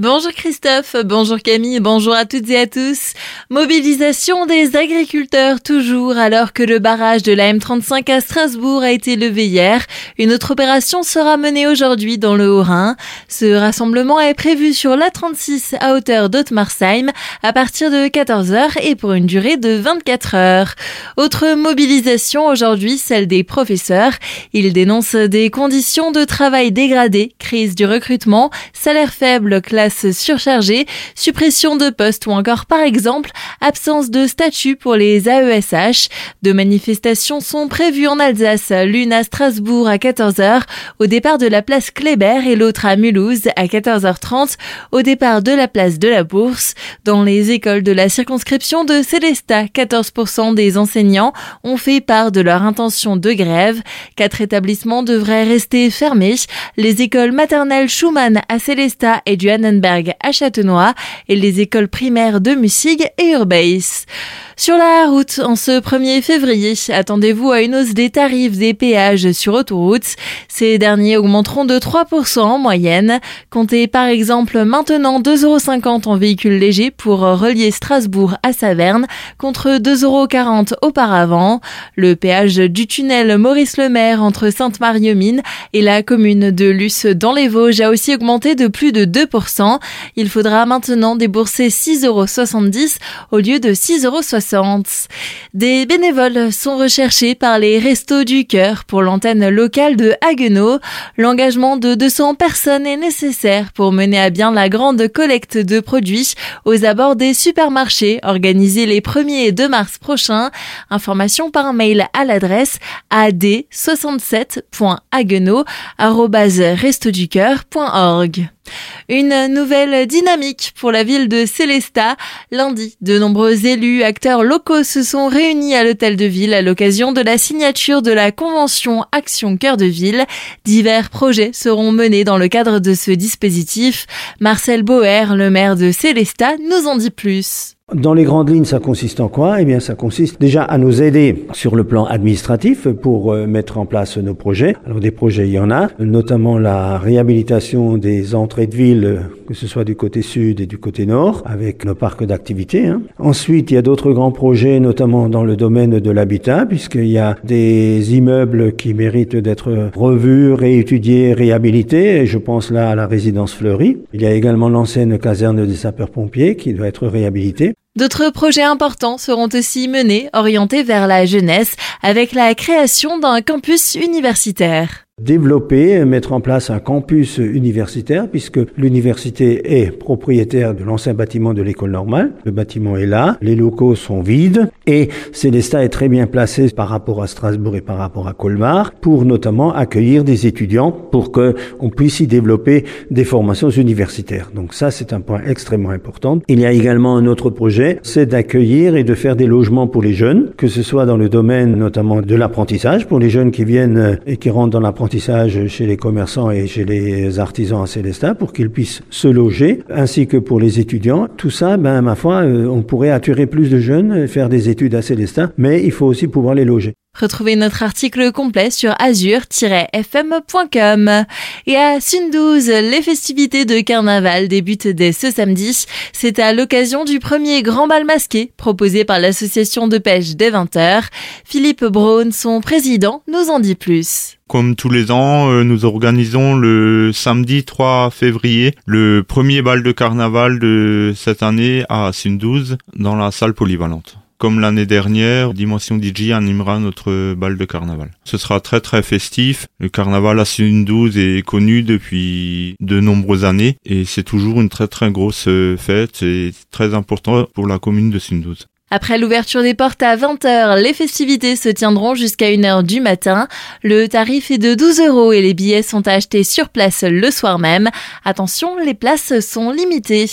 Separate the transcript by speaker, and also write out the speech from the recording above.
Speaker 1: Bonjour Christophe, bonjour Camille, bonjour à toutes et à tous. Mobilisation des agriculteurs toujours alors que le barrage de la M35 à Strasbourg a été levé hier. Une autre opération sera menée aujourd'hui dans le Haut-Rhin. Ce rassemblement est prévu sur l'A36 à hauteur d'Ottmarsheim à partir de 14h et pour une durée de 24 heures. Autre mobilisation aujourd'hui, celle des professeurs. Ils dénoncent des conditions de travail dégradées, crise du recrutement, salaire faible, surchargée, suppression de postes ou encore par exemple absence de statut pour les AESH. Deux manifestations sont prévues en Alsace, l'une à Strasbourg à 14h au départ de la place Kléber et l'autre à Mulhouse à 14h30 au départ de la place de la Bourse. Dans les écoles de la circonscription de Célestat, 14% des enseignants ont fait part de leur intention de grève. Quatre établissements devraient rester fermés. Les écoles maternelles Schumann à Célestat et du À Châtenois et les écoles primaires de Mussig et Urbeis. Sur la route, en ce 1er février, attendez-vous à une hausse des tarifs des péages sur autoroute. Ces derniers augmenteront de 3% en moyenne. Comptez par exemple maintenant 2,50€ en véhicule léger pour relier Strasbourg à Saverne contre 2,40€ auparavant. Le péage du tunnel Maurice Lemaire entre Sainte-Marie-aux-Mines et la commune de Luce dans les Vosges a aussi augmenté de plus de 2%. Il faudra maintenant débourser 6,70€ au lieu de 6,60€. Des bénévoles sont recherchés par les Restos du Cœur pour l'antenne locale de Haguenau. L'engagement de 200 personnes est nécessaire pour mener à bien la grande collecte de produits aux abords des supermarchés organisée les 1er et 2 mars prochains. Information par mail à l'adresse ad67.haguenau.restoducoeur.org. Une nouvelle dynamique pour la ville de Célestat. Lundi, de nombreux élus, acteurs locaux se sont réunis à l'hôtel de ville à l'occasion de la signature de la convention Action Cœur de Ville. Divers projets seront menés dans le cadre de ce dispositif. Marcel Boer, le maire de Célestat, nous en dit plus.
Speaker 2: Dans les grandes lignes, ça consiste en quoi? Eh bien, ça consiste déjà à nous aider sur le plan administratif pour euh, mettre en place nos projets. Alors, des projets, il y en a, notamment la réhabilitation des entrées de ville, que ce soit du côté sud et du côté nord, avec nos parcs d'activité. Hein. Ensuite, il y a d'autres grands projets, notamment dans le domaine de l'habitat, puisqu'il y a des immeubles qui méritent d'être revus, réétudiés, réhabilités. Et je pense là à la résidence fleurie. Il y a également l'ancienne caserne des sapeurs-pompiers qui doit être réhabilitée.
Speaker 1: D'autres projets importants seront aussi menés, orientés vers la jeunesse, avec la création d'un campus universitaire
Speaker 2: développer, mettre en place un campus universitaire, puisque l'université est propriétaire de l'ancien bâtiment de l'école normale. Le bâtiment est là, les locaux sont vides, et Célestat est très bien placé par rapport à Strasbourg et par rapport à Colmar, pour notamment accueillir des étudiants, pour que on puisse y développer des formations universitaires. Donc ça, c'est un point extrêmement important. Il y a également un autre projet, c'est d'accueillir et de faire des logements pour les jeunes, que ce soit dans le domaine notamment de l'apprentissage, pour les jeunes qui viennent et qui rentrent dans l'apprentissage chez les commerçants et chez les artisans à Célestin pour qu'ils puissent se loger, ainsi que pour les étudiants. Tout ça, ben, ma foi, euh, on pourrait attirer plus de jeunes, faire des études à Célestin, mais il faut aussi pouvoir les loger.
Speaker 1: Retrouvez notre article complet sur azur-fm.com. Et à Sundouze, les festivités de carnaval débutent dès ce samedi. C'est à l'occasion du premier grand bal masqué proposé par l'association de pêche des 20h. Philippe Braun, son président, nous en dit plus.
Speaker 3: Comme tous les ans, euh, nous organisons le samedi 3 février le premier bal de carnaval de cette année à Sundouze dans la salle polyvalente. Comme l'année dernière, Dimension DJ animera notre bal de carnaval. Ce sera très très festif. Le carnaval à Sundouze est connu depuis de nombreuses années et c'est toujours une très très grosse fête et très important pour la commune de Sundouze.
Speaker 1: Après l'ouverture des portes à 20h, les festivités se tiendront jusqu'à 1h du matin. Le tarif est de 12 euros et les billets sont achetés sur place le soir même. Attention, les places sont limitées.